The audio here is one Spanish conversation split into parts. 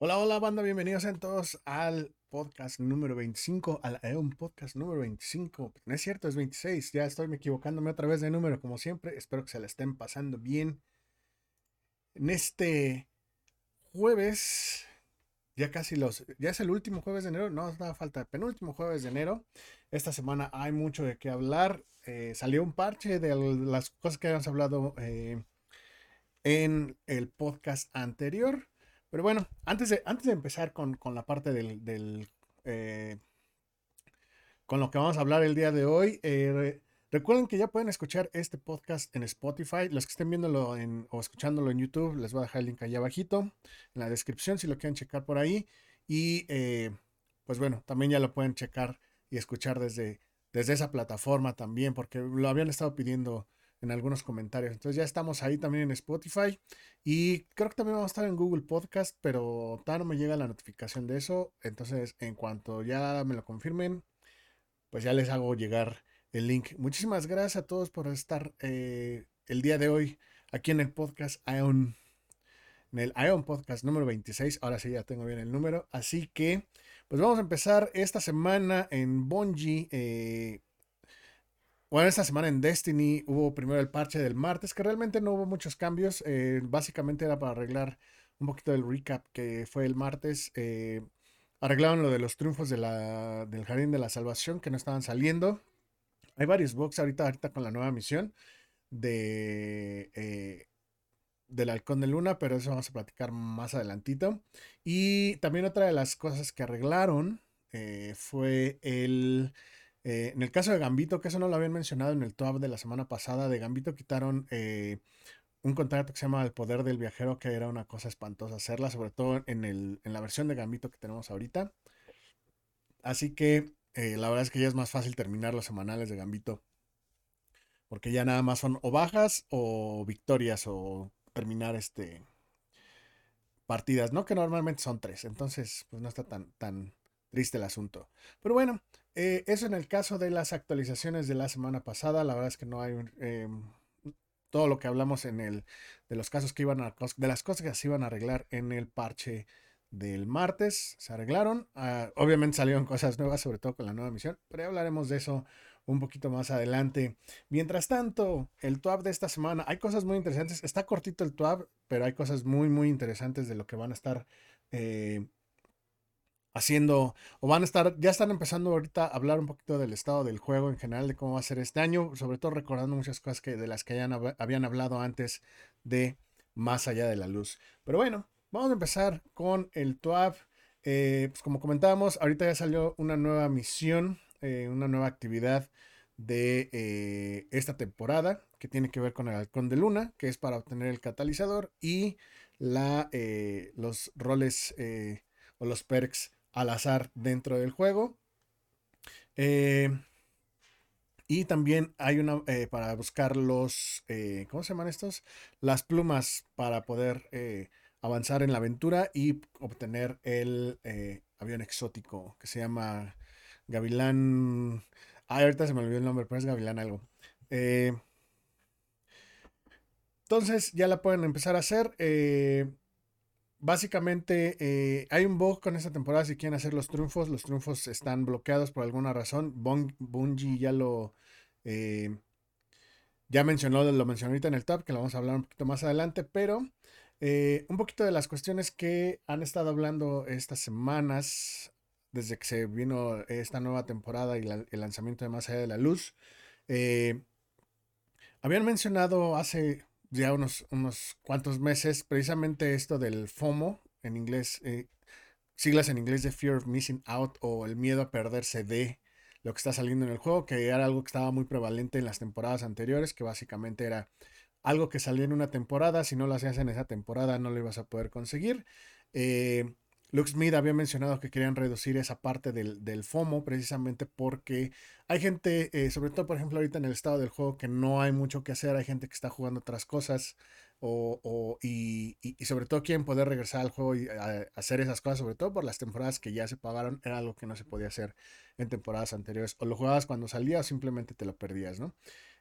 Hola, hola banda, bienvenidos a todos al podcast número 25, al un podcast número 25. No es cierto, es 26, ya estoy me equivocándome otra vez de número como siempre. Espero que se la estén pasando bien. En este jueves, ya casi los, ya es el último jueves de enero, no da falta, penúltimo jueves de enero. Esta semana hay mucho de qué hablar. Eh, salió un parche de las cosas que habíamos hablado eh, en el podcast anterior. Pero bueno, antes de, antes de empezar con, la parte del, eh, con lo que vamos a hablar el día de hoy, eh, recuerden que ya pueden escuchar este podcast en Spotify. Los que estén viéndolo en, o escuchándolo en YouTube, les voy a dejar el link allá abajito en la descripción si lo quieren checar por ahí. Y eh, pues bueno, también ya lo pueden checar y escuchar desde, desde esa plataforma también, porque lo habían estado pidiendo en algunos comentarios. Entonces ya estamos ahí también en Spotify y creo que también vamos a estar en Google Podcast, pero todavía no me llega la notificación de eso. Entonces en cuanto ya me lo confirmen, pues ya les hago llegar el link. Muchísimas gracias a todos por estar eh, el día de hoy aquí en el podcast Ion. En el Ion Podcast número 26. Ahora sí ya tengo bien el número. Así que, pues vamos a empezar esta semana en. Eh, bueno, esta semana en Destiny hubo primero el parche del martes, que realmente no hubo muchos cambios. Eh, básicamente era para arreglar un poquito del recap que fue el martes. Eh, arreglaron lo de los triunfos de del Jardín de la Salvación que no estaban saliendo. Hay varios bugs ahorita, ahorita con la nueva misión de eh, del Halcón de Luna, pero eso vamos a platicar más adelantito. Y también otra de las cosas que arreglaron fue el eh, en el caso de Gambito, que eso no lo habían mencionado en el top de la semana pasada, de Gambito quitaron eh, un contrato que se llama El Poder del Viajero, que era una cosa espantosa hacerla, sobre todo en, el, en la versión de Gambito que tenemos ahorita. Así que eh, la verdad es que ya es más fácil terminar los semanales de Gambito. Porque ya nada más son o bajas o victorias o terminar este partidas, ¿no? Que normalmente son tres. Entonces, pues no está tan, tan triste el asunto. Pero bueno, eh, eso en el caso de las actualizaciones de la semana pasada, la verdad es que no hay em, todo lo que hablamos en el de los casos que iban a de las cosas que se iban a arreglar en el parche del martes se arreglaron. Ah, obviamente salieron cosas nuevas, sobre todo con la nueva misión, pero ya hablaremos de eso un poquito más adelante. Mientras tanto, el TWAB de esta semana, hay cosas muy interesantes. Está cortito el TWAB, pero hay cosas muy, muy interesantes de lo que van a estar eh, haciendo o van a estar, ya están empezando ahorita a hablar un poquito del estado del juego en general, de cómo va a ser este año, sobre todo recordando muchas cosas que, de las que habían hablado antes de Más allá de la luz. Pero bueno, vamos a empezar con el TWAB. Eh, pues como comentábamos, ahorita ya salió una nueva misión, eh, una nueva actividad de eh, esta temporada que tiene que ver con el halcón de luna, que es para obtener el catalizador y la, los roles o los perks al azar dentro del juego. Eh, y también hay una eh, para buscar los, eh, ¿cómo se llaman estos? Las plumas para poder avanzar en la aventura y obtener el avión exótico que se llama Gavilán. Ah, ahorita se me olvidó el nombre, pero es Gavilán algo. entonces ya la pueden empezar a hacer básicamente eh, hay un bug con esta temporada si quieren hacer los triunfos. Los triunfos están bloqueados por alguna razón. Bungie ya lo... Eh, ya mencionó, lo mencionó ahorita en el top, que lo vamos a hablar un poquito más adelante, pero eh, un poquito de las cuestiones que han estado hablando estas semanas, desde que se vino esta nueva temporada y el lanzamiento de Más allá de la luz. habían mencionado hace ya unos, unos cuantos meses, precisamente esto del FOMO, en inglés, eh, siglas en inglés de Fear of Missing Out o el miedo a perderse de lo que está saliendo en el juego, que era algo que estaba muy prevalente en las temporadas anteriores, que básicamente era algo que salía en una temporada, si no lo hacías en esa temporada no lo ibas a poder conseguir. Eh, Luke Smith había mencionado que querían reducir esa parte del, FOMO precisamente porque hay gente, eh, sobre todo por ejemplo ahorita en el estado del juego, que no hay mucho que hacer, hay gente que está jugando otras cosas o, y, sobre todo quieren poder regresar al juego y hacer esas cosas, sobre todo por las temporadas que ya se pagaron, era algo que no se podía hacer en temporadas anteriores, o lo jugabas cuando salía o simplemente te lo perdías, ¿no?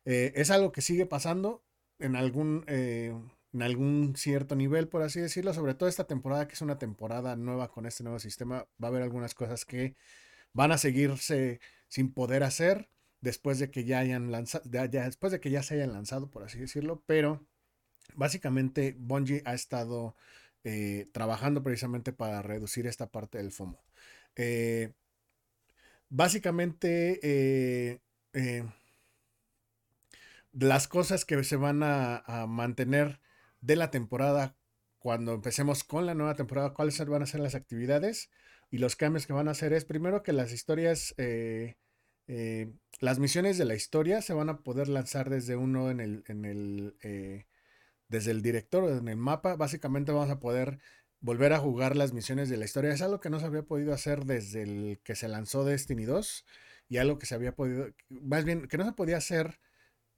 Eh, es algo que sigue pasando en algún, eh, en algún cierto nivel, por así decirlo, sobre todo esta temporada, que es una temporada nueva con este nuevo sistema, va a haber algunas cosas que van a seguirse sin poder hacer después de que ya hayan lanzado, después de que ya se hayan lanzado, por así decirlo, pero básicamente Bungie ha estado eh, trabajando precisamente para reducir esta parte del FOMO. Eh, básicamente, eh, las cosas que se van a, mantener de la temporada cuando empecemos con la nueva temporada, cuáles van a ser las actividades y los cambios que van a hacer es primero que las historias, las misiones de la historia se van a poder lanzar desde uno en el, el desde el director en el mapa, básicamente vamos a poder volver a jugar las misiones de la historia. Es algo que no se había podido hacer desde el que se lanzó Destiny 2 y algo que se había podido, más bien, que no se podía hacer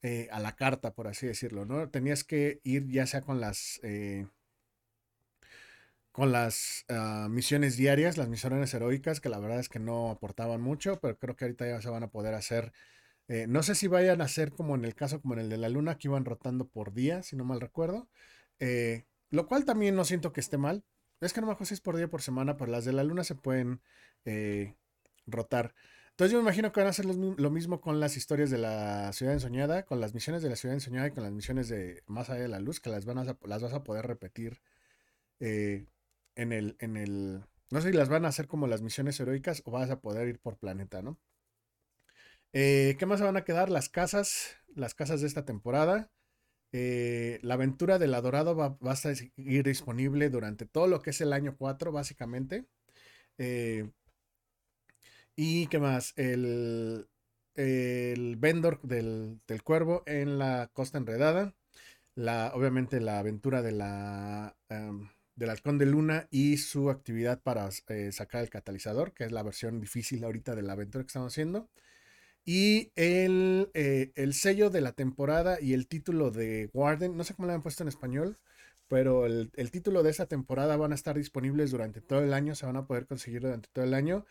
eh, a la carta, por así decirlo, ¿no? Tenías que ir ya sea con las... Eh, con las ah, misiones diarias, las misiones heroicas, que la verdad es que no aportaban mucho, pero creo que ahorita ya se van a poder hacer eh, no sé si vayan a ser como en el caso, como en el de la luna, que iban rotando por día, si no mal recuerdo. Lo cual también no siento que esté mal. Es que no me acuerdo es por día o por semana, pero las de la luna se pueden rotar. Entonces yo me imagino que van a hacer lo mismo con las historias de la ciudad ensoñada, con las misiones de la ciudad ensoñada y con las misiones de más allá de la luz, que las, van a, las vas a poder repetir en el, en el... No sé si las van a hacer como las misiones heroicas o vas a poder ir por planeta, ¿no? Eh, ¿Qué más se van a quedar? Las casas, las casas de esta temporada. Eh, la aventura del Adorado va, a seguir disponible durante todo lo que es el año 4, básicamente. Eh, y qué más? El, el vendor del, cuervo en la costa enredada. La, obviamente la aventura de la, em, del halcón de luna y su actividad para sacar el catalizador, que es la versión difícil ahorita de la aventura que estamos haciendo. Y el, eh, el, sello de la temporada y el título de Warden, no sé cómo le han puesto en español, pero el, título de esa temporada van a estar disponibles durante todo el año, se van a poder conseguir durante todo el año.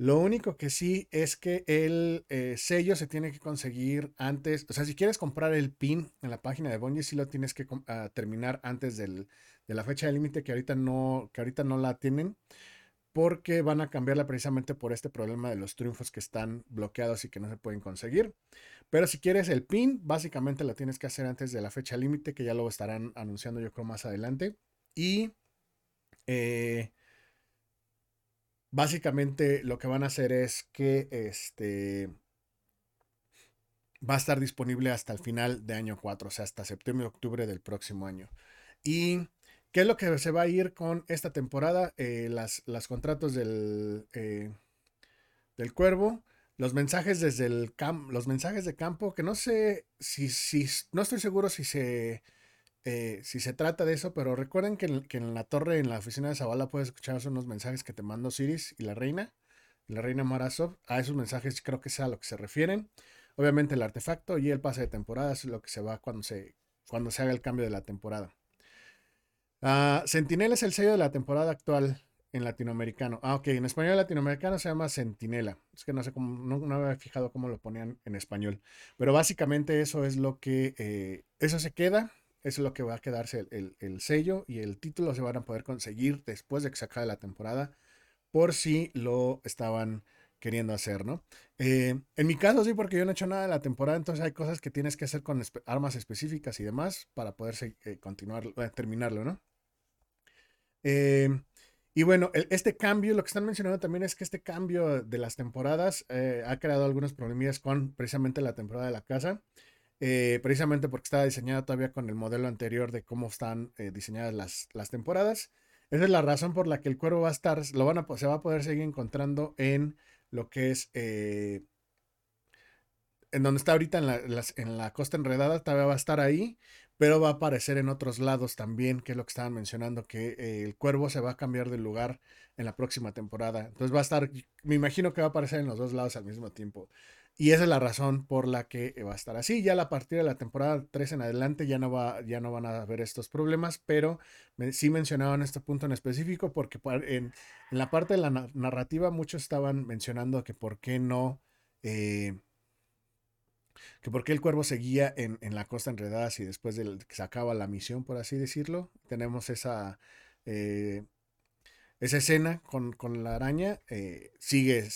Lo único que sí es que el eh, sello se tiene que conseguir antes, o sea, si quieres comprar el pin en la página de Bungie, sí lo tienes que ah, terminar antes de la fecha de límite que ahorita no, que ahorita no la tienen porque van a cambiarla precisamente por este problema de los triunfos que están bloqueados y que no se pueden conseguir. Pero si quieres el pin, básicamente lo tienes que hacer antes de la fecha límite, que ya lo estarán anunciando yo creo más adelante. Y eh, básicamente lo que van a hacer es que este va a estar disponible hasta el final de año 4, o sea, hasta septiembre, octubre del próximo año. Y ¿Qué es lo que se va a ir con esta temporada? Eh, las, contratos del, eh, del cuervo, los mensajes desde el campo, los mensajes de campo, que no sé si, si no estoy seguro si se, eh, si se trata de eso, pero recuerden que en, la torre, en la oficina de Zavala, puedes escuchar unos mensajes que te mandó Siris y la reina, la reina Marasov. A esos mensajes creo que es a lo que se refieren. Obviamente el artefacto y el pase de temporada es lo que se va cuando se, cuando se haga el cambio de la temporada. Uh, Sentinela es el sello de la temporada actual en latinoamericano. Ah, ok, en español latinoamericano se llama Sentinela. Es que no sé cómo, no, no había fijado cómo lo ponían en español. Pero básicamente eso es lo que, eh, eso se queda, eso es lo que va a quedarse el, sello y el título se van a poder conseguir después de que se acabe la temporada, por si lo estaban queriendo hacer, ¿no? Eh, en mi caso sí, porque yo no he hecho nada de la temporada, entonces hay cosas que tienes que hacer con armas específicas y demás para poder eh, continuar, terminarlo, ¿no? Em, y bueno, este cambio, lo que están mencionando también es que este cambio de las temporadas eh, ha creado algunos problemas con precisamente la temporada de la casa. Eh, precisamente porque estaba diseñada todavía con el modelo anterior de cómo están eh, diseñadas las, las, temporadas. Esa es la razón por la que el cuervo va a estar, lo van a, se va a poder seguir encontrando en lo que es, en donde está ahorita en la, en la costa enredada, todavía va a estar ahí, pero va a aparecer en otros lados también, que es lo que estaban mencionando, que eh, el cuervo se va a cambiar de lugar en la próxima temporada. Entonces va a estar, me imagino que va a aparecer en los dos lados al mismo tiempo. Y esa es la razón por la que va a estar así. Ya a partir de la temporada 3 en adelante ya no, va, ya no van a haber estos problemas, pero sí mencionaban este punto en específico porque en, la parte de la narrativa muchos estaban mencionando que por qué no... Eh, que por qué el cuervo seguía en, en la costa enredada y después de que se acaba la misión, por así decirlo. Tenemos esa, eh, esa escena con, con la araña, eh, sigue,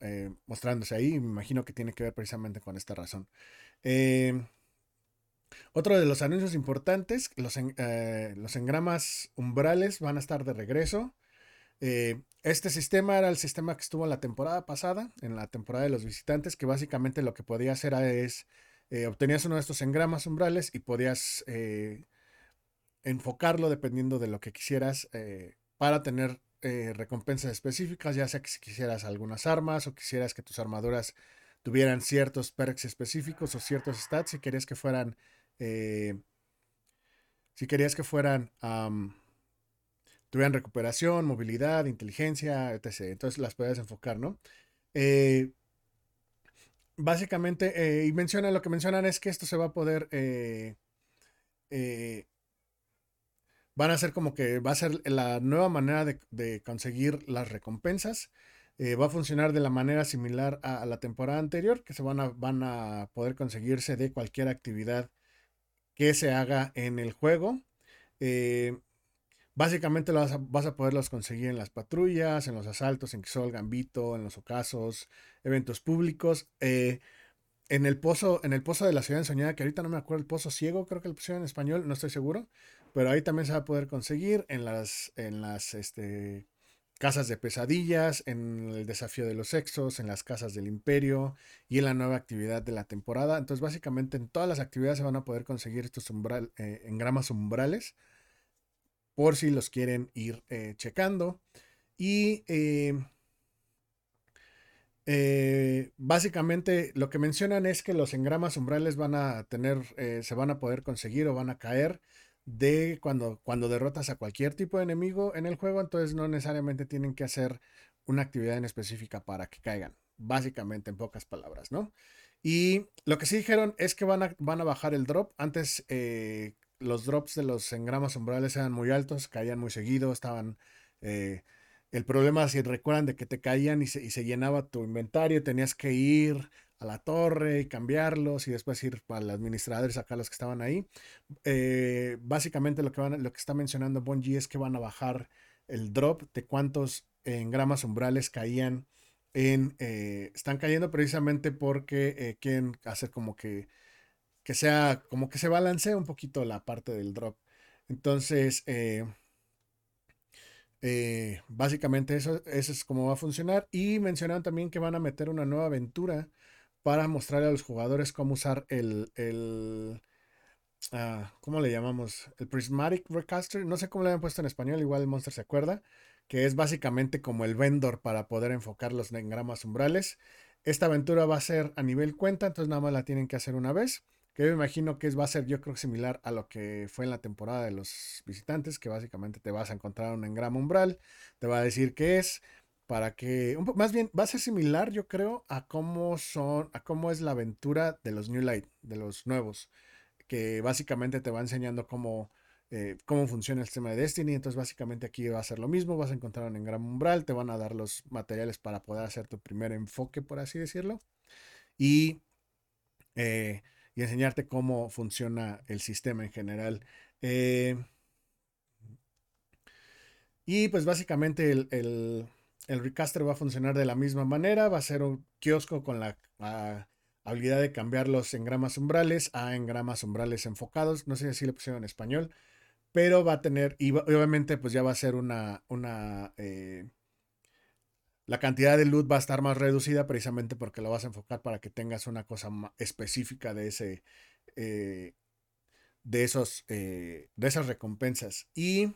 eh, mostrándose ahí. Me imagino que tiene que ver precisamente con esta razón. otro de los anuncios importantes, los, los engramas umbrales van a estar de regreso. este sistema era el sistema que estuvo en la temporada pasada, en la temporada de los visitantes, que básicamente lo que podía hacer es, obtenías uno de estos engramas umbrales y podías enfocarlo dependiendo de lo que quisieras eh, para tener eh, recompensas específicas, ya sea que si quisieras algunas armas o quisieras que tus armaduras tuvieran ciertos perks específicos o ciertos stats, si querías que fueran, eh, si querías que fueran, tuvieran recuperación, movilidad, inteligencia, etc. Entonces las puedes enfocar, ¿no? básicamente, y menciona, lo que mencionan es que esto se va a poder van a ser como que va a ser la nueva manera de, conseguir las recompensas. Eh, va a funcionar de la manera similar a, la temporada anterior, que se van a, van a poder conseguirse de cualquier actividad que se haga en el juego. Eh, básicamente vas a, vas a, poderlos conseguir en las patrullas, en los asaltos, en Xol, Gambito, en los ocasos, eventos públicos. Eh, en el pozo, en el pozo de la ciudad ensoñada, que ahorita no me acuerdo, el pozo ciego, creo que lo pusieron en español, no estoy seguro. Pero ahí también se va a poder conseguir en las, en las este, casas de pesadillas, en el desafío de los sexos, en las casas del imperio y en la nueva actividad de la temporada. Entonces, básicamente en todas las actividades se van a poder conseguir estos umbral, eh, engramas umbrales por si los quieren ir eh, checando. Y eh, básicamente lo que mencionan es que los engramas umbrales van a tener, se van a poder conseguir o van a caer de cuando, cuando derrotas a cualquier tipo de enemigo en el juego, entonces no necesariamente tienen que hacer una actividad en específica para que caigan, básicamente en pocas palabras, ¿no? Y lo que sí dijeron es que van a, van a bajar el drop. Antes eh, los drops de los engramas umbrales eran muy altos, caían muy seguido, estaban... Eh, el problema, si recuerdan, de que te caían y se, y se llenaba tu inventario, tenías que ir a la torre y cambiarlos y después ir el administrador y sacar los que estaban ahí. Eh, básicamente lo que, van, lo que está mencionando Bungie es que van a bajar el drop de cuántos engramas umbrales caían en... Eh, están cayendo precisamente porque eh, quieren hacer como que, que sea, como que se balancee un poquito la parte del drop. Entonces, básicamente eso, eso es como va a funcionar. Y mencionaron también que van a meter una nueva aventura para mostrarle a los jugadores cómo usar el, el ah, ¿cómo le llamamos? El Prismatic Recaster, no sé cómo le han puesto en español, igual el Monster se acuerda, que es básicamente como el vendor para poder enfocar los engramas umbrales. Esta aventura va a ser a nivel cuenta, entonces nada más la tienen que hacer una vez. Que yo imagino que va a ser, yo creo, similar a lo que fue en la temporada de los visitantes, que básicamente te vas a encontrar un engrama umbral, te va a decir qué es, para que, más bien, va a ser similar, yo creo, a cómo son, a cómo es la aventura de los New Light, de los nuevos, que básicamente te va enseñando cómo, eh, cómo funciona el sistema de Destiny. Entonces, básicamente aquí va a ser lo mismo, vas a encontrar un gran umbral, te van a dar los materiales para poder hacer tu primer enfoque, por así decirlo, y, eh, y enseñarte cómo funciona el sistema en general. Eh, y pues básicamente el recaster va a funcionar de la misma manera. Va a ser un kiosco con la, habilidad de cambiar los engramas umbrales a engramas umbrales enfocados. No sé si le pusieron en español. Pero va a tener, y, obviamente pues ya va a ser una, una eh, la cantidad de loot va a estar más reducida precisamente porque lo vas a enfocar para que tengas una cosa específica de ese, eh, de esos, eh, de esas recompensas. Y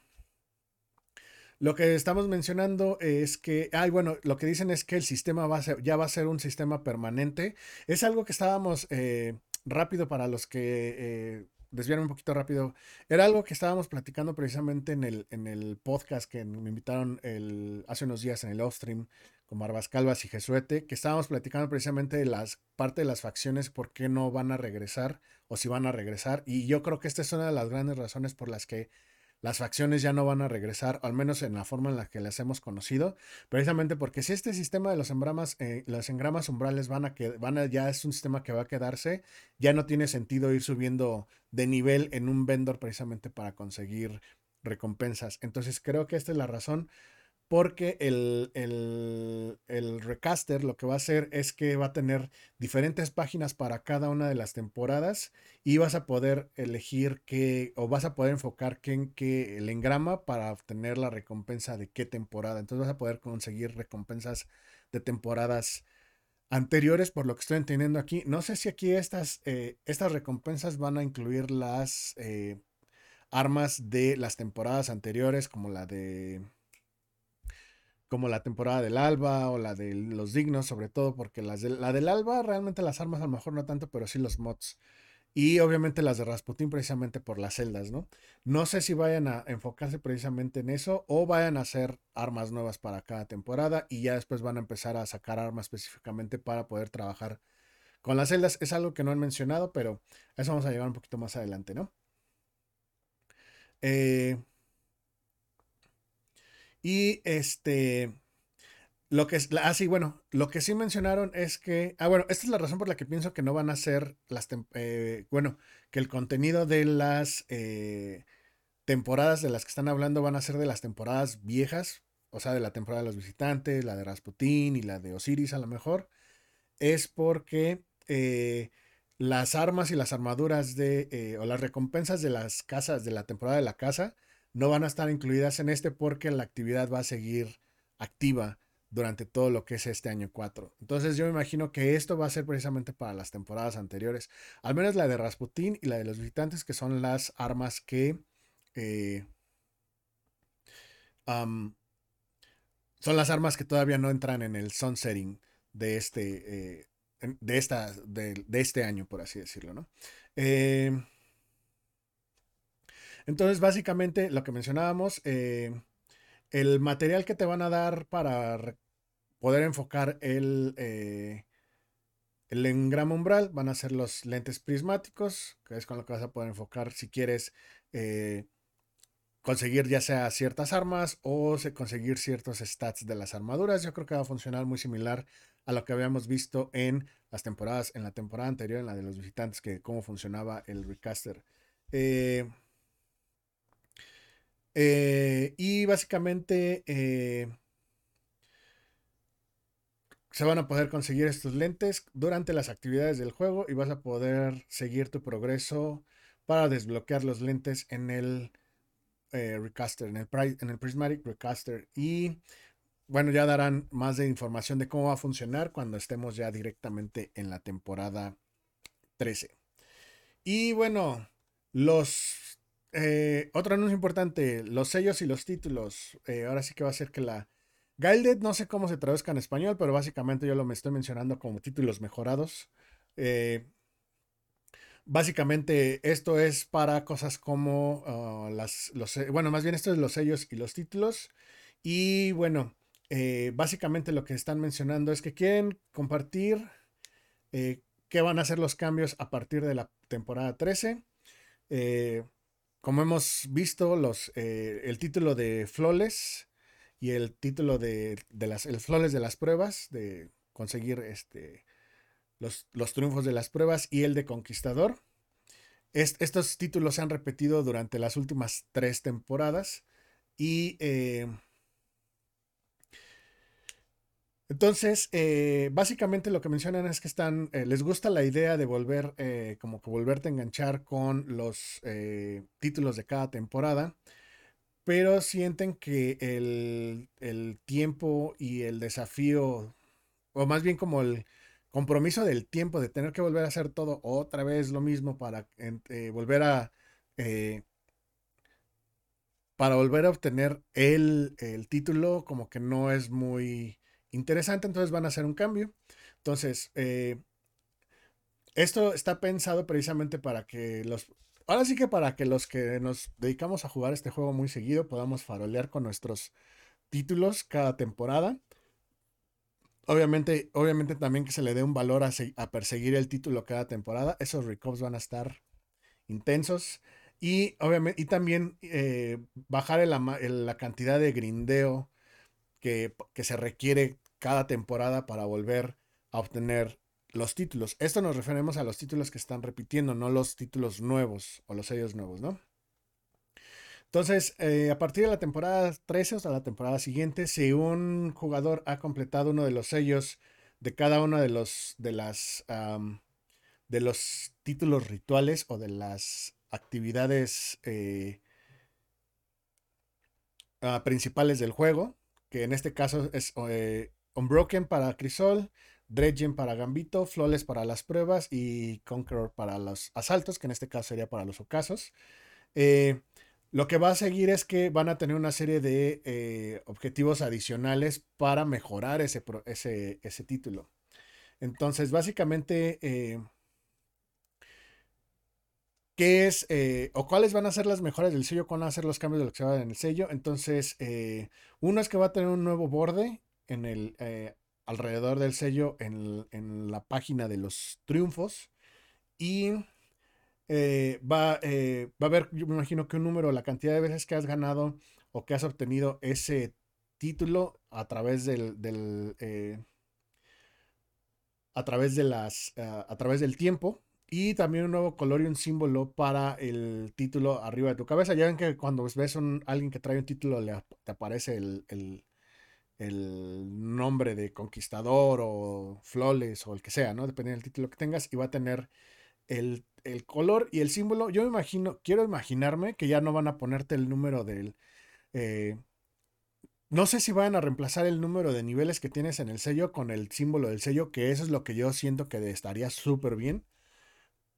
lo que estamos mencionando es que, ay, bueno, lo que dicen es que el sistema va a ser, ya va a ser un sistema permanente. Es algo que estábamos eh, rápido para los que eh, desviaron un poquito rápido. Era algo que estábamos platicando precisamente en el, en el podcast que me invitaron el, hace unos días en el off stream con Barbas Calvas y Jesuete, que estábamos platicando precisamente de las parte de las facciones, por qué no van a regresar o si van a regresar. Y yo creo que esta es una de las grandes razones por las que las facciones ya no van a regresar, al menos en la forma en la que las hemos conocido, precisamente porque si este sistema de los engramas, eh, los engramas umbrales van a que van a, ya es un sistema que va a quedarse, ya no tiene sentido ir subiendo de nivel en un vendor precisamente para conseguir recompensas. Entonces creo que esta es la razón porque el, el, recaster lo que va a hacer es que va a tener diferentes páginas para cada una de las temporadas y vas a poder elegir qué o vas a poder enfocar qué, qué el engrama para obtener la recompensa de qué temporada. Entonces vas a poder conseguir recompensas de temporadas anteriores por lo que estoy entendiendo aquí. No sé si aquí estas, eh, estas recompensas van a incluir las eh, armas de las temporadas anteriores como la de como la temporada del alba o la de los dignos, sobre todo porque de, la del alba realmente las armas a lo mejor no tanto, pero sí los mods. Y obviamente las de Rasputin precisamente por las celdas, ¿no? No sé si vayan a enfocarse precisamente en eso o vayan a hacer armas nuevas para cada temporada y ya después van a empezar a sacar armas específicamente para poder trabajar con las celdas. Es algo que no han mencionado, pero eso vamos a llegar un poquito más adelante, ¿no? Eh, y este, lo que es, ah, sí, bueno, lo que sí mencionaron es que, ah, bueno, esta es la razón por la que pienso que no van a ser las, eh, bueno, que el contenido de las eh, temporadas de las que están hablando van a ser de las temporadas viejas, o sea, de la temporada de los visitantes, la de Rasputin y la de Osiris a lo mejor, es porque eh, las armas y las armaduras de, o las recompensas de las casas, de la temporada de la casa, no van a estar incluidas en este porque la actividad va a seguir activa durante todo lo que es este año 4. Entonces yo me imagino que esto va a ser precisamente para las temporadas anteriores, al menos la de Rasputin y la de los visitantes, que son las armas que eh, son las armas que todavía no entran en el sunsetting de este, eh, de, esta, de, este año, por así decirlo, ¿no? Eh, entonces, básicamente, lo que mencionábamos, eh, el material que te van a dar para poder enfocar el, eh, el engrama umbral van a ser los lentes prismáticos, que es con lo que vas a poder enfocar si quieres eh, conseguir ya sea ciertas armas o conseguir ciertos stats de las armaduras. Yo creo que va a funcionar muy similar a lo que habíamos visto en las temporadas, en la temporada anterior, en la de los visitantes, que cómo funcionaba el recaster. Eh, y básicamente eh, se van a poder conseguir estos lentes durante las actividades del juego y vas a poder seguir tu progreso para desbloquear los lentes en el eh, Recaster, en el, en el Prismatic Recaster. Y bueno, ya darán más de información de cómo va a funcionar cuando estemos ya directamente en la temporada 13. Y bueno, los eh, otro anuncio importante, los sellos y los títulos. Eh, ahora sí que va a ser que la Gilded, no sé cómo se traduzca en español, pero básicamente yo lo me estoy mencionando como títulos mejorados. Eh, básicamente esto es para cosas como ah, las, los, bueno, más bien esto es los sellos y los títulos. Y bueno, básicamente lo que están mencionando es que quieren compartir qué van a ser los cambios a partir de la temporada 13. Como hemos visto, los, eh, el título de Flawless y el título de, las, el de las pruebas, de conseguir este, los, los triunfos de las pruebas y el de Conquistador. estos títulos se han repetido durante las últimas tres temporadas y eh, entonces, eh, básicamente lo que mencionan es que están, eh, les gusta la idea de volver, eh, como que volverte a enganchar con los títulos de cada temporada, pero sienten que el, el, tiempo y el desafío, o más bien como el compromiso del tiempo de tener que volver a hacer todo otra vez lo mismo para volver a... para volver a obtener el, el título, como que no es muy interesante, entonces van a hacer un cambio. Entonces, eh, esto está pensado precisamente para que los... Ahora sí que para que los que nos dedicamos a jugar este juego muy seguido podamos farolear con nuestros títulos cada temporada. Obviamente, obviamente también que se le dé un valor a, perseguir el título cada temporada. Esos recovs van a estar intensos. Y obviamente, y también eh, bajar la cantidad de grindeo que, se requiere cada temporada para volver a obtener los títulos. Esto nos referimos a los títulos que están repitiendo, no los títulos nuevos o los sellos nuevos, ¿no? Entonces, eh, a partir de la temporada 13 hasta la temporada siguiente, si un jugador ha completado uno de los sellos de cada uno de los de las de los títulos rituales o de las actividades eh, ah, principales del juego, que en este caso es eh, Unbroken para Crisol, Dredgen para Gambito, Flawless para las pruebas y Conqueror para los asaltos, que en este caso sería para los ocasos. Eh, lo que va a seguir es que van a tener una serie de eh, objetivos adicionales para mejorar ese, ese, título. Entonces, básicamente, ¿qué es o cuáles van a ser las mejoras del sello? ¿Cuáles van a ser los cambios de lo que se va en el sello? Entonces, uno es que va a tener un nuevo borde en el alrededor del sello en, la página de los triunfos. Y eh, va, eh, va, a haber, yo me imagino que un número, la cantidad de veces que has ganado o que has obtenido ese título a través del, eh, a través de las a través del tiempo y también un nuevo color y un símbolo para el título arriba de tu cabeza ya ven que cuando ves a alguien que trae un título le te aparece el, el nombre de conquistador o flores o el que sea, ¿no? Dependiendo del título que tengas, y va a tener el, color y el símbolo. Yo me imagino, quiero imaginarme que ya no van a ponerte el número del... Eh, no sé si van a reemplazar el número de niveles que tienes en el sello con el símbolo del sello, que eso es lo que yo siento que estaría súper bien.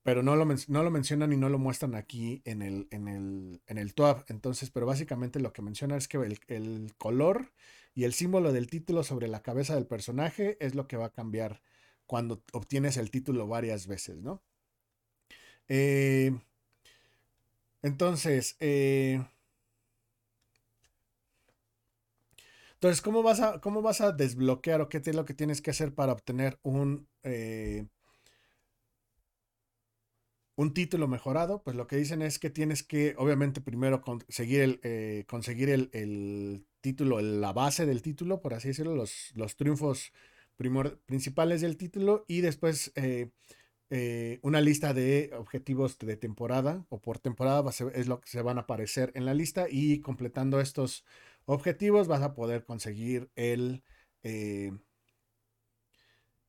Pero no lo, mencionan y no lo muestran aquí en el, en el, en el TWAB. Entonces, pero básicamente lo que menciona es que el, el color y el símbolo del título sobre la cabeza del personaje es lo que va a cambiar cuando obtienes el título varias veces, ¿no? Eh, entonces, eh, entonces, ¿cómo vas, a, ¿cómo vas a desbloquear o qué es lo que tienes que hacer para obtener un, eh, un título mejorado? Pues lo que dicen es que tienes que, obviamente, primero conseguir el, conseguir el título, la base del título, por así decirlo, los, los triunfos principales del título y después eh, eh, una lista de objetivos de temporada o por temporada es lo que se van a aparecer en la lista y completando estos objetivos vas a poder conseguir el, eh,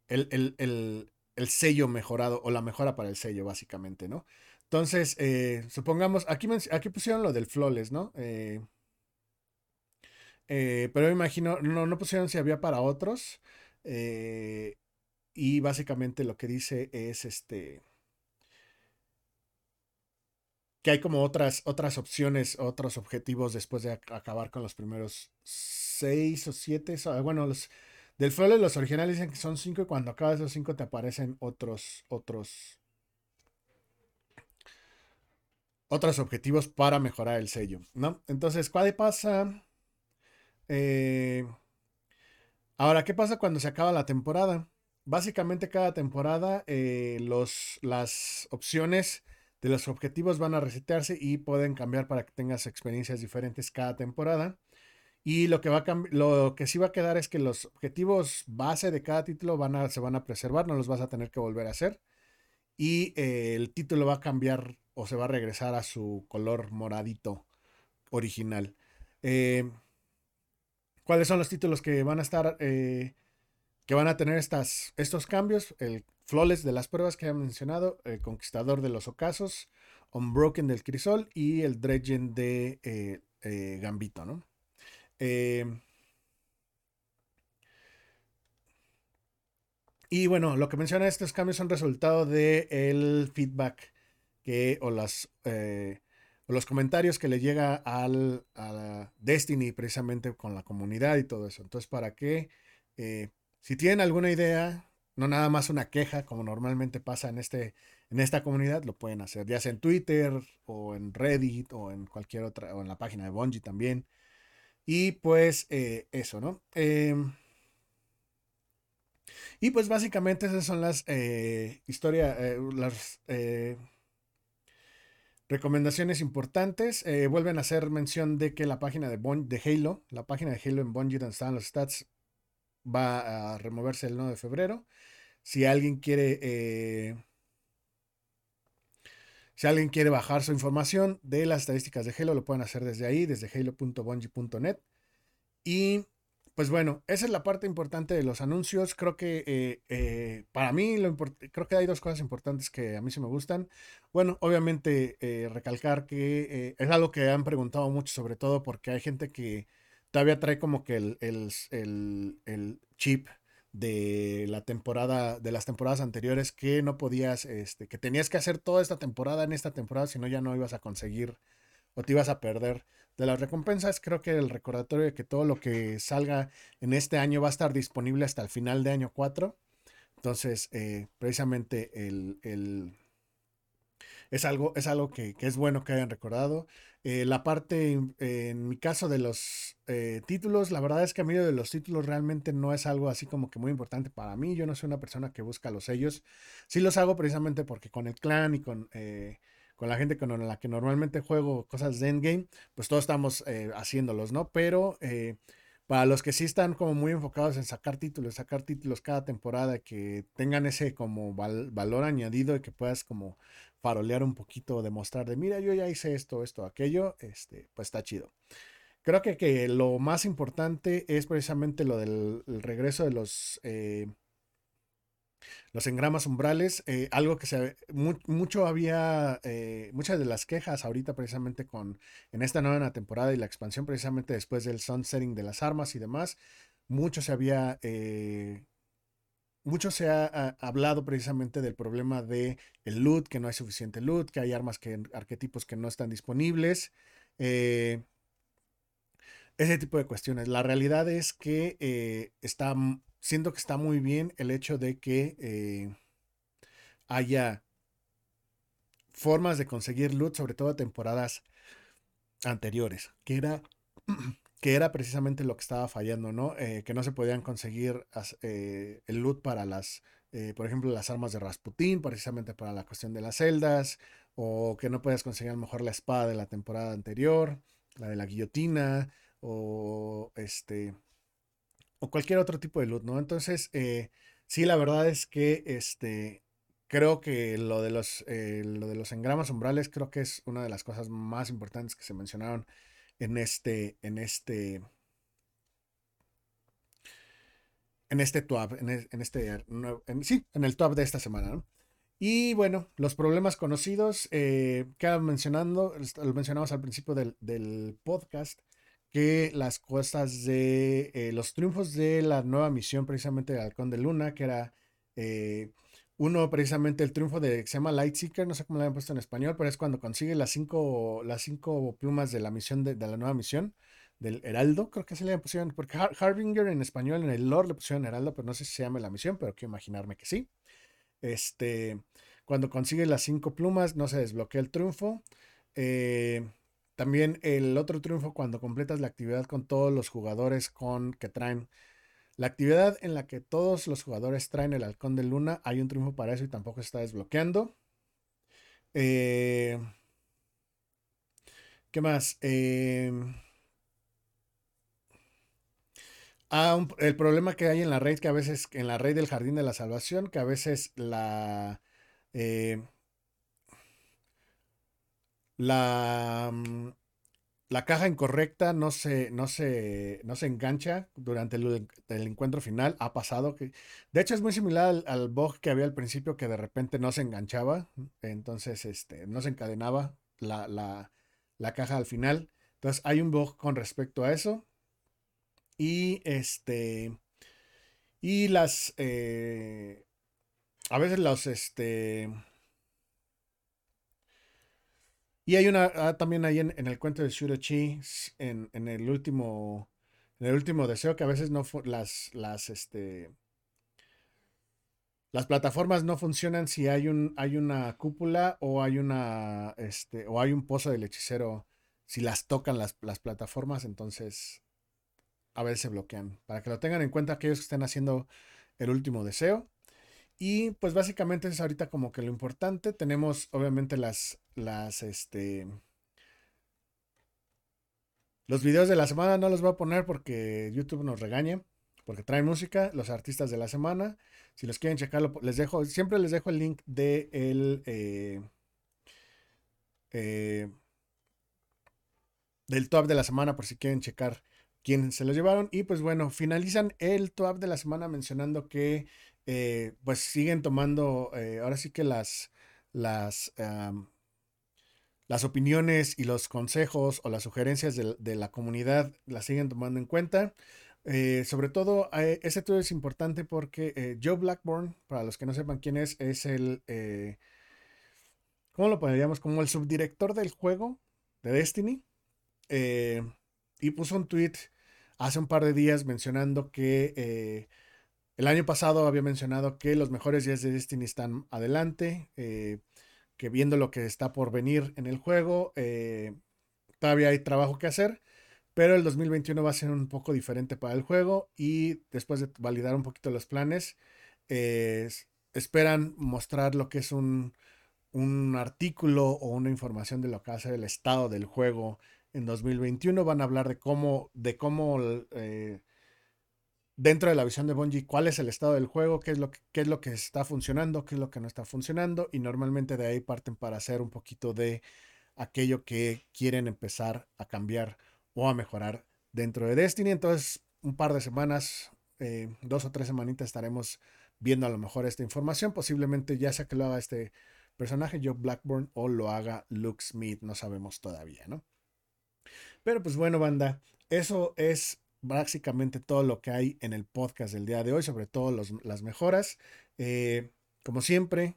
el, el, sello mejorado o la mejora para el sello básicamente, ¿no? Entonces, supongamos, aquí, aquí pusieron lo del flawless, ¿no? Eh, pero me imagino, no, no pusieron si había para otros. Eh, y básicamente lo que dice es este. Que hay como otras, otras opciones, otros objetivos después de acabar con los primeros seis o siete. Bueno, los del de los originales dicen que son cinco y cuando acabas esos cinco te aparecen otros, otros, otros objetivos para mejorar el sello, ¿no? Entonces, ¿cuál pasa? Eh, ahora, ¿qué pasa cuando se acaba la temporada? Básicamente cada temporada eh, los, las opciones de los objetivos van a resetearse y pueden cambiar para que tengas experiencias diferentes cada temporada. Y lo que, va a lo que sí va a quedar es que los objetivos base de cada título van a, se van a preservar, no los vas a tener que volver a hacer. Y eh, el título va a cambiar o se va a regresar a su color moradito original. Eh, cuáles son los títulos que van a estar, eh, que van a tener estas, estos cambios. El Flawless de las pruebas que he mencionado, el Conquistador de los Ocasos, Unbroken del Crisol y el Dredgen de Gambito, ¿no? Y bueno, lo que menciona estos cambios son resultado del feedback que, o las los comentarios que le llega al, a Destiny precisamente con la comunidad y todo eso. Entonces, para que, eh, si tienen alguna idea, no nada más una queja, como normalmente pasa en, este, en esta comunidad, lo pueden hacer, ya sea en Twitter o en Reddit o en cualquier otra, o en la página de Bungie también. Y pues eh, eso, ¿no? Em, y pues básicamente esas son las eh, historias, las Recomendaciones importantes. Eh, vuelven a hacer mención de que la página de, de Halo, la página de Halo en Bungie donde están los stats, va a removerse el 9 de febrero. Si alguien quiere... Si alguien quiere bajar su información de las estadísticas de Halo, lo pueden hacer desde ahí, desde halo.bungie.net. Y pues bueno, esa es la parte importante de los anuncios. Creo que eh, eh, para mí, lo creo que hay dos cosas importantes que a mí sí me gustan. Bueno, obviamente eh, recalcar que es algo que han preguntado mucho, sobre todo porque hay gente que todavía trae como que el, el, chip de la temporada, de las temporadas anteriores, que no podías, este, que tenías que hacer toda esta temporada en esta temporada, si no ya no ibas a conseguir o te ibas a perder de las recompensas, creo que el recordatorio de que todo lo que salga en este año va a estar disponible hasta el final de año 4. Entonces, eh, precisamente el, es algo, es algo que, es bueno que hayan recordado. Eh, la parte, en mi caso, de los eh, títulos, la verdad es que a mí de los títulos realmente no es algo así como que muy importante para mí. Yo no soy una persona que busca los sellos. Sí los hago precisamente porque con el clan y con con la gente con la que normalmente juego cosas de endgame, pues todos estamos eh, haciéndolos, ¿no? Pero eh, para los que sí están como muy enfocados en sacar títulos, sacar títulos cada temporada, que tengan ese como valor añadido y que puedas como farolear un poquito, demostrar de, mira, yo ya hice esto, esto, aquello, este, pues está chido. Creo que, que lo más importante es precisamente lo del regreso de los... Eh, los engramas umbrales, eh, algo que se mucho había, eh, muchas de las quejas ahorita precisamente con en esta nueva temporada y la expansión precisamente después del sunsetting de las armas y demás, mucho se había, eh, mucho se ha, hablado precisamente del problema de el loot, que no hay suficiente loot, que hay armas que arquetipos que no están disponibles. ese tipo de cuestiones. La realidad es que está siento que está muy bien el hecho de que eh, haya formas de conseguir loot, sobre todo a temporadas anteriores, que era, que era precisamente lo que estaba fallando, ¿no? Eh, que no se podían conseguir eh, el loot para las, por ejemplo, las armas de Rasputín, precisamente para la cuestión de las celdas, o que no podías conseguir a lo mejor la espada de la temporada anterior, la de la guillotina, o este, o cualquier otro tipo de loot, ¿no? Entonces, eh, sí, la verdad es que este, creo que lo de, los, eh, lo de los engramas umbrales creo que es una de las cosas más importantes que se mencionaron en este, en este, en este TWAB, en, e, este, sí, en el TWAB de esta semana, ¿no? Y bueno, los problemas conocidos, eh, quedan mencionando, lo mencionamos al principio del, del podcast, que las cosas de eh, los triunfos de la nueva misión precisamente de Halcón de Luna, que era eh, uno precisamente el triunfo de se llama Lightseeker, no sé cómo lo habían puesto en español, pero es cuando consigue las cinco, las cinco plumas de la misión de, la nueva misión del Heraldo, creo que se le pusieron, porque Harbinger en español en el lore le pusieron Heraldo, pero no sé si se llama la misión, pero quiero imaginarme que sí. Este, cuando consigue las cinco plumas, no se desbloquea el triunfo. Eh, también el otro triunfo cuando completas la actividad con todos los jugadores con que traen la actividad en la que todos los jugadores traen el halcón de luna, hay un triunfo para eso y tampoco está desbloqueando. Eh, ¿Qué más? Em, ah, el problema que hay en la raid, que a veces, en la raid del Jardín de la Salvación, que a veces la... Eh, la, mm, la caja incorrecta no se, no se, no se engancha durante el, encuentro final. Ha pasado que, de hecho, es muy similar al, bug que había al principio que de repente no se enganchaba. Entonces, este, no se encadenaba la, la, caja al final. Entonces, hay un bug con respecto a eso. Y este. Y las. Eh, a veces los. Este y hay una, ah, también ahí en, el cuento de Shurochi, en, en el último, el último deseo, que a veces no, las, las, este, las plataformas no funcionan si hay un, hay una cúpula o hay una, este, o hay un pozo del hechicero, si las tocan las, las plataformas, entonces a veces se bloquean. Para que lo tengan en cuenta aquellos que estén haciendo el último deseo. Y pues básicamente es ahorita como que lo importante. Tenemos obviamente las, las, este... Los videos de la semana no los voy a poner porque YouTube nos regaña, porque traen música, los artistas de la semana. Si los quieren checarlo, les dejo, siempre les dejo el link de el, eh, eh, del top de la semana por si quieren checar quién se los llevaron. Y pues bueno, finalizan el top de la semana mencionando que eh, pues siguen tomando, eh, ahora sí que las, las, las opiniones y los consejos o las sugerencias de, la comunidad las siguen tomando en cuenta. Eh, sobre todo, ese estudio es importante porque Joe Blackburn, para los que no sepan quién es, es el, ¿cómo lo pondríamos? Como el subdirector del juego de Destiny. y puso un tweet hace un par de días mencionando que el año pasado había mencionado que los mejores días de Destiny están adelante, eh, que viendo lo que está por venir en el juego, eh, todavía hay trabajo que hacer, pero el 2021 va a ser un poco diferente para el juego y después de validar un poquito los planes, eh, esperan mostrar lo que es un, un artículo o una información de lo que va a ser el estado del juego en 2021. Van a hablar de cómo, de cómo dentro de la visión de Bungie cuál es el estado del juego, qué es, lo que, qué es lo que está funcionando, qué es lo que no está funcionando y normalmente de ahí parten para hacer un poquito de aquello que quieren empezar a cambiar o a mejorar dentro de Destiny. Entonces, un par de semanas, eh, dos o tres semanitas estaremos viendo a lo mejor esta información. Posiblemente ya sea que lo haga este personaje, Joe Blackburn, o lo haga Luke Smith, no sabemos todavía, ¿no? Pero pues bueno, banda, eso es básicamente todo lo que hay en el podcast del día de hoy, sobre todo las mejoras. Eh, como siempre,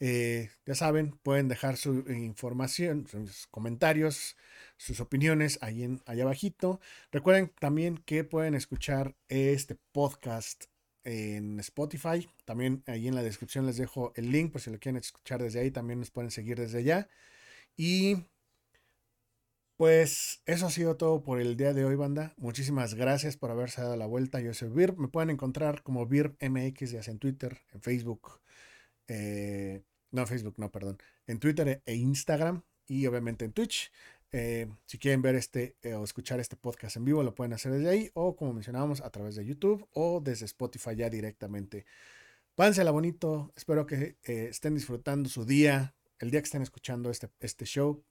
eh, ya saben, pueden dejar su información, sus comentarios, sus opiniones ahí en, allá abajito. Recuerden también que pueden escuchar este podcast en Spotify. También ahí en la descripción les dejo el link por si lo quieren escuchar desde ahí. También nos pueden seguir desde allá. Y pues eso ha sido todo por el día de hoy, banda. Muchísimas gracias por haberse dado la vuelta. Yo soy Virb. Me pueden encontrar como VirbMX, ya sea en Twitter, en Facebook. Eh, no, Facebook, no, perdón. En Twitter e Instagram y obviamente en Twitch. Eh, si quieren ver este eh, o escuchar este podcast en vivo, lo pueden hacer desde ahí o como mencionábamos a través de YouTube o desde Spotify ya directamente. Pánsela bonito. Espero que estén disfrutando su día, el día que estén escuchando este, este show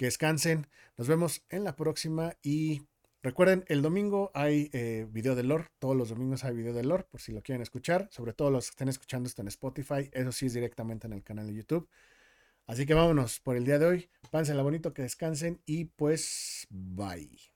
que descansen. Nos vemos en la próxima y recuerden, el domingo hay eh, video de lore. Todos los domingos hay video de lore por si lo quieren escuchar. Sobre todo los que estén escuchando esto en Spotify. Eso sí es directamente en el canal de YouTube. Así que vámonos por el día de hoy. la bonito, que descansen y pues bye.